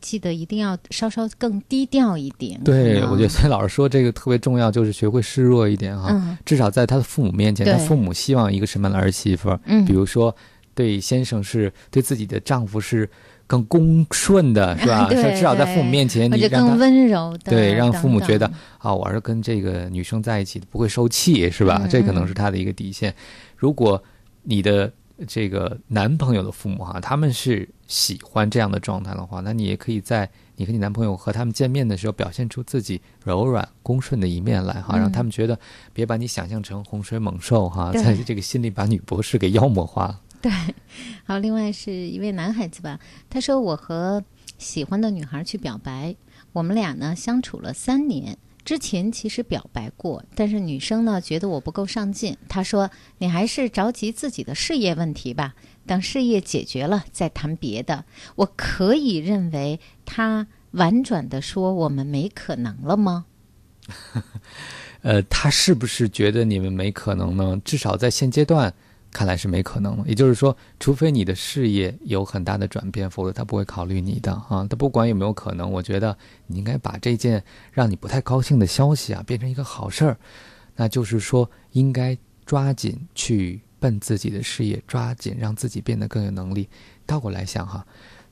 记得一定要稍稍更低调一点。对，我觉得崔老师说这个特别重要，就是学会示弱一点哈。至少在他的父母面前，他父母希望一个什么样的儿媳妇？嗯，比如说对先生是对自己的丈夫是更恭顺的，是吧？至少在父母面前，你让更温柔的，对，让父母觉得啊，我儿子跟这个女生在一起不会受气，是吧？这可能是他的一个底线。如果你的这个男朋友的父母哈，他们是喜欢这样的状态的话，那你也可以在你和你男朋友和他们见面的时候，表现出自己柔软恭顺的一面来哈，让他们觉得别把你想象成洪水猛兽哈，在这个心里把女博士给妖魔化了。对，好，另外是一位男孩子吧，他说我和喜欢的女孩去表白，我们俩呢相处了三年。之前其实表白过，但是女生呢觉得我不够上进。她说：“你还是着急自己的事业问题吧，等事业解决了再谈别的。”我可以认为她婉转的说：“我们没可能了吗？” 呃，他是不是觉得你们没可能呢？至少在现阶段。看来是没可能了，也就是说，除非你的事业有很大的转变，否则他不会考虑你的啊。他不管有没有可能，我觉得你应该把这件让你不太高兴的消息啊变成一个好事儿，那就是说，应该抓紧去奔自己的事业，抓紧让自己变得更有能力。倒过来想哈，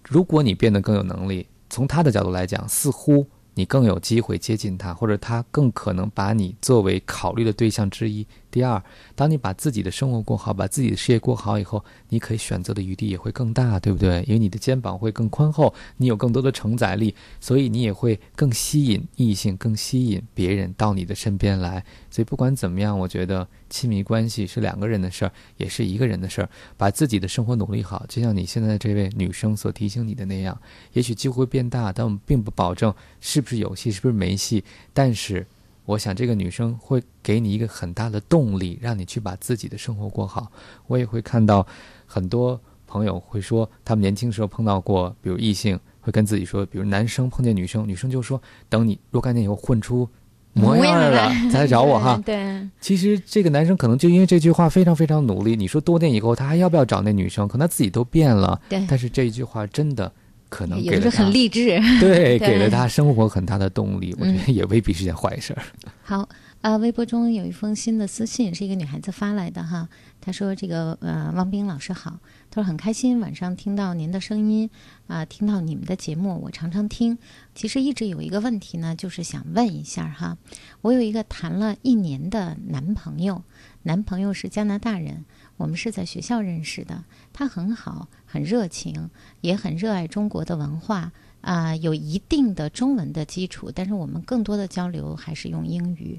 如果你变得更有能力，从他的角度来讲，似乎。你更有机会接近他，或者他更可能把你作为考虑的对象之一。第二，当你把自己的生活过好，把自己的事业过好以后，你可以选择的余地也会更大，对不对？因为你的肩膀会更宽厚，你有更多的承载力，所以你也会更吸引异性，更吸引别人到你的身边来。所以不管怎么样，我觉得亲密关系是两个人的事儿，也是一个人的事儿。把自己的生活努力好，就像你现在这位女生所提醒你的那样，也许机会变大，但我们并不保证是不是有戏，是不是没戏。但是，我想这个女生会给你一个很大的动力，让你去把自己的生活过好。我也会看到很多朋友会说，他们年轻时候碰到过，比如异性会跟自己说，比如男生碰见女生，女生就说：“等你若干年以后混出。”模样了，再来找我哈。对，其实这个男生可能就因为这句话非常非常努力。你说多年以后他还要不要找那女生？可能他自己都变了。对。但是这一句话真的可能给了他很励志。对，给了他生活很大的动力。我觉得也未必是件坏事儿。好，呃，微博中有一封新的私信，是一个女孩子发来的哈。他说：“这个呃，汪冰老师好。”他说很开心晚上听到您的声音，啊，听到你们的节目，我常常听。其实一直有一个问题呢，就是想问一下哈，我有一个谈了一年的男朋友，男朋友是加拿大人，我们是在学校认识的。他很好，很热情，也很热爱中国的文化，啊，有一定的中文的基础，但是我们更多的交流还是用英语。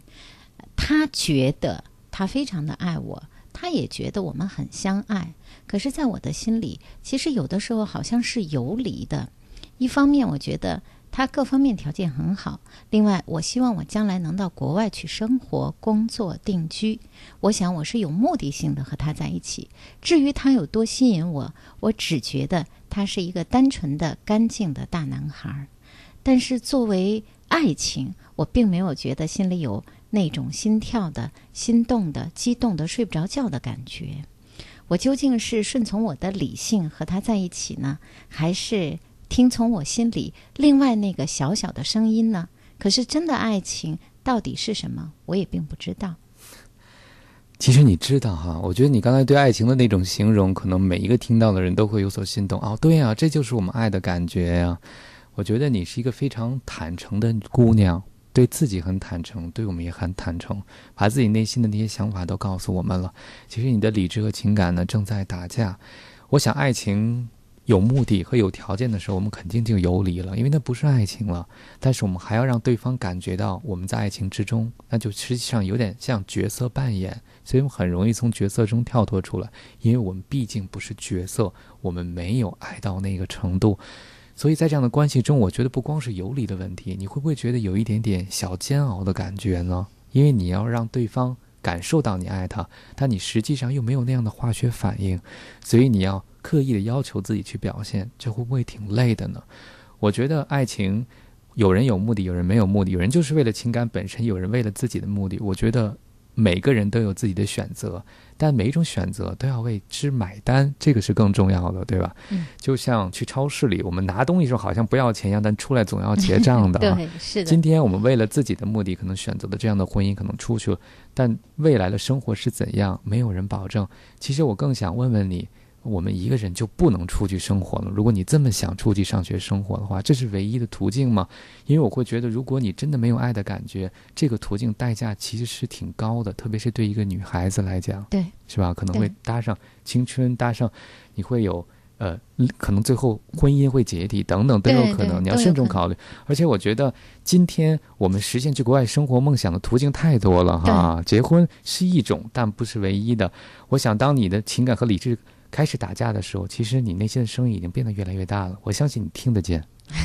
他觉得他非常的爱我。他也觉得我们很相爱，可是，在我的心里，其实有的时候好像是游离的。一方面，我觉得他各方面条件很好；另外，我希望我将来能到国外去生活、工作、定居。我想，我是有目的性的和他在一起。至于他有多吸引我，我只觉得他是一个单纯的、干净的大男孩。但是，作为爱情，我并没有觉得心里有。那种心跳的、心动的、激动的、睡不着觉的感觉，我究竟是顺从我的理性和他在一起呢，还是听从我心里另外那个小小的声音呢？可是真的爱情到底是什么，我也并不知道。其实你知道哈，我觉得你刚才对爱情的那种形容，可能每一个听到的人都会有所心动。哦，对呀，这就是我们爱的感觉呀。我觉得你是一个非常坦诚的姑娘。对自己很坦诚，对我们也很坦诚，把自己内心的那些想法都告诉我们了。其实你的理智和情感呢正在打架。我想爱情有目的和有条件的时候，我们肯定就游离了，因为那不是爱情了。但是我们还要让对方感觉到我们在爱情之中，那就实际上有点像角色扮演，所以我们很容易从角色中跳脱出来，因为我们毕竟不是角色，我们没有爱到那个程度。所以在这样的关系中，我觉得不光是游离的问题，你会不会觉得有一点点小煎熬的感觉呢？因为你要让对方感受到你爱他，但你实际上又没有那样的化学反应，所以你要。刻意的要求自己去表现，这会不会挺累的呢？我觉得爱情，有人有目的，有人没有目的，有人就是为了情感本身，有人为了自己的目的。我觉得每个人都有自己的选择，但每一种选择都要为之买单，这个是更重要的，对吧？嗯。就像去超市里，我们拿东西时候好像不要钱一样，但出来总要结账的。对，是的。今天我们为了自己的目的，可能选择了这样的婚姻，可能出去了，但未来的生活是怎样，没有人保证。其实我更想问问你。我们一个人就不能出去生活了？如果你这么想出去上学生活的话，这是唯一的途径吗？因为我会觉得，如果你真的没有爱的感觉，这个途径代价其实是挺高的，特别是对一个女孩子来讲，对，是吧？可能会搭上青春，搭上你会有呃，可能最后婚姻会解体等等都有可能，你要慎重考虑。而且我觉得，今天我们实现去国外生活梦想的途径太多了哈，结婚是一种，但不是唯一的。我想，当你的情感和理智。开始打架的时候，其实你内心的声音已经变得越来越大了。我相信你听得见。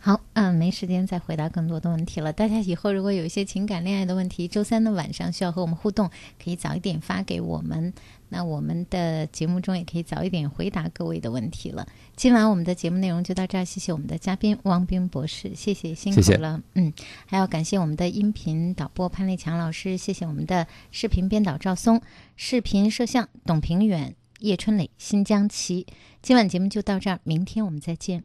好，嗯，没时间再回答更多的问题了。大家以后如果有一些情感恋爱的问题，周三的晚上需要和我们互动，可以早一点发给我们。那我们的节目中也可以早一点回答各位的问题了。今晚我们的节目内容就到这儿，谢谢我们的嘉宾汪冰博士，谢谢辛苦了。嗯，还要感谢我们的音频导播潘立强老师，谢谢我们的视频编导赵松，视频摄像董平远。叶春磊，新疆奇。今晚节目就到这儿，明天我们再见。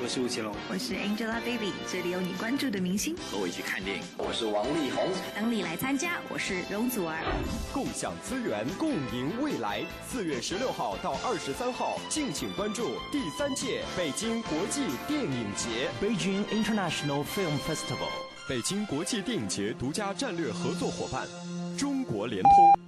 我是吴奇隆，我是 Angelababy，这里有你关注的明星，和我一起看电影。我是王力宏，等你来参加。我是容祖儿，共享资源，共赢未来。四月十六号到二十三号，敬请关注第三届北京国际电影节 （Beijing International Film Festival）。北京国际电影节独家战略合作伙伴，中国联通。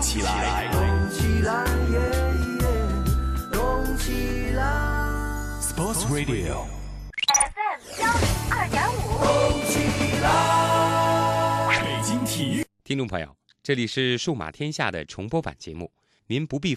起来，动起来，耶耶，动起来。Sports Radio，FM 幺零二点五。动起来。北京体育，听众朋友，这里是数码天下的重播版节目，您不必发。